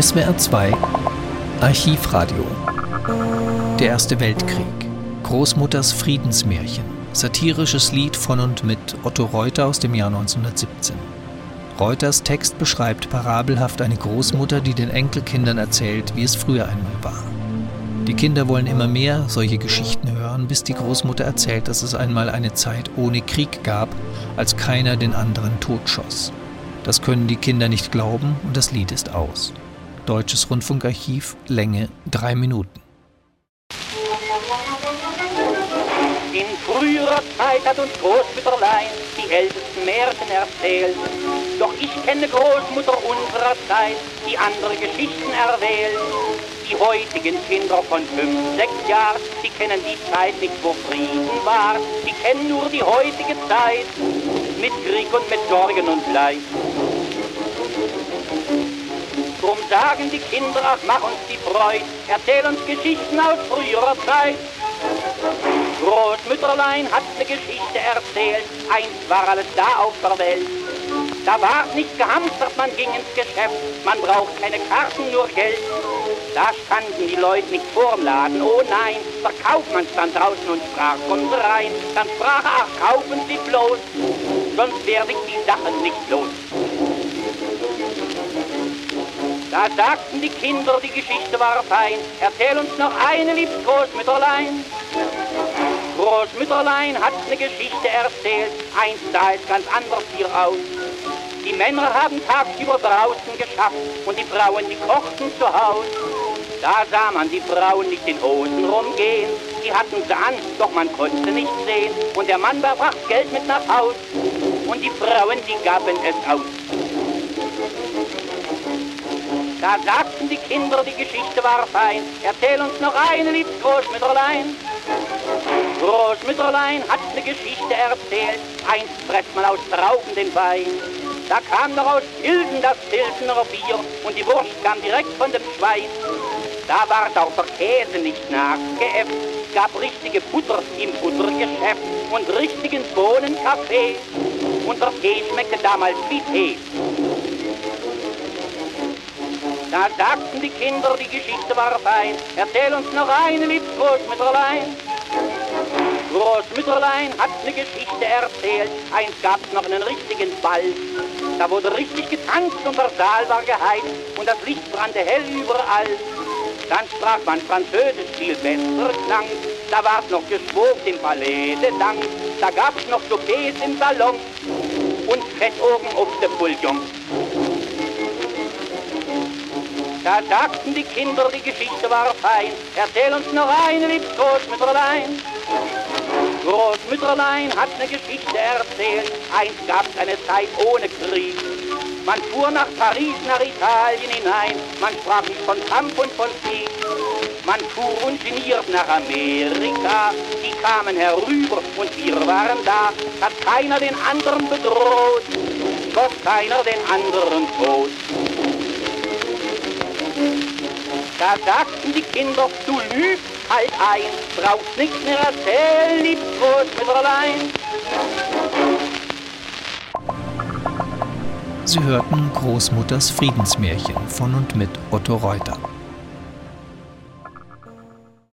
SWR 2 Archivradio Der Erste Weltkrieg Großmutters Friedensmärchen Satirisches Lied von und mit Otto Reuter aus dem Jahr 1917 Reuters Text beschreibt parabelhaft eine Großmutter, die den Enkelkindern erzählt, wie es früher einmal war. Die Kinder wollen immer mehr solche Geschichten hören, bis die Großmutter erzählt, dass es einmal eine Zeit ohne Krieg gab, als keiner den anderen totschoss. Das können die Kinder nicht glauben und das Lied ist aus. Deutsches Rundfunkarchiv, Länge drei Minuten. In früherer Zeit hat uns Großmütterlein die ältesten Märchen erzählt. Doch ich kenne Großmutter unserer Zeit, die andere Geschichten erwählt. Die heutigen Kinder von fünf, sechs Jahren, die kennen die Zeit nicht, wo Frieden war. Die kennen nur die heutige Zeit mit Krieg und mit Sorgen und Leid. Sagen die Kinder, ach mach uns die Freude, erzähl uns Geschichten aus früherer Zeit. Großmütterlein hat ne Geschichte erzählt, einst war alles da auf der Welt. Da ward nicht gehamstert, man ging ins Geschäft, man braucht keine Karten, nur Geld. Da standen die Leute nicht vorm Laden, oh nein, der Kaufmann stand draußen und sprach, kommen rein. Dann sprach er, ach kaufen Sie bloß, sonst werde ich die Sachen nicht los. Da sagten die Kinder, die Geschichte war fein. Erzähl uns noch eine, liebes Großmütterlein. Großmütterlein hat ne Geschichte erzählt. Einst sah es ganz anders hier aus. Die Männer haben tagsüber draußen geschafft und die Frauen, die kochten zu Haus. Da sah man die Frauen nicht in Hosen rumgehen. Die hatten sie an, doch man konnte nicht sehen. Und der Mann brachte Geld mit nach Haus. Und die Frauen, die gaben es aus. Da sagten die Kinder, die Geschichte war fein. Erzähl uns noch eine, liebes Großmütterlein. Großmütterlein hat ne Geschichte erzählt. Einst presst man aus Trauben den Wein. Da kam noch aus Hilden das Pilsener Bier und die Wurst kam direkt von dem Schwein. Da ward auch der Käse nicht nachgeäfft, gab richtige Butter im Buttergeschäft und richtigen Bohnenkaffee. Und der Tee schmeckte damals wie Tee. Da sagten die Kinder, die Geschichte war fein. Erzähl uns noch eine, liebes Großmütterlein. Großmütterlein hat ne Geschichte erzählt. Einst gab's noch einen richtigen Ball. Da wurde richtig getanzt und der Saal war geheizt und das Licht brannte hell überall. Dann sprach man Französisch viel besser klang. Da war's noch geschwogt im Palais de Dank. Da gab's noch Soupers im Salon und Fett oben auf dem Bouillon. Da sagten die Kinder, die Geschichte war fein. Erzähl uns noch eine, liebes Großmütterlein. Großmütterlein hat ne Geschichte erzählt. Einst gab's eine Zeit ohne Krieg. Man fuhr nach Paris, nach Italien hinein. Man sprach nicht von Kampf und von Krieg. Man fuhr ungeniert nach Amerika. Die kamen herüber und wir waren da. Hat keiner den anderen bedroht, schoss keiner den anderen tot. Da sagten die Kinder, du lügst halt ein, brauchst nichts mehr erzählen, liebes Großmütterlein. Sie hörten Großmutters Friedensmärchen von und mit Otto Reuter.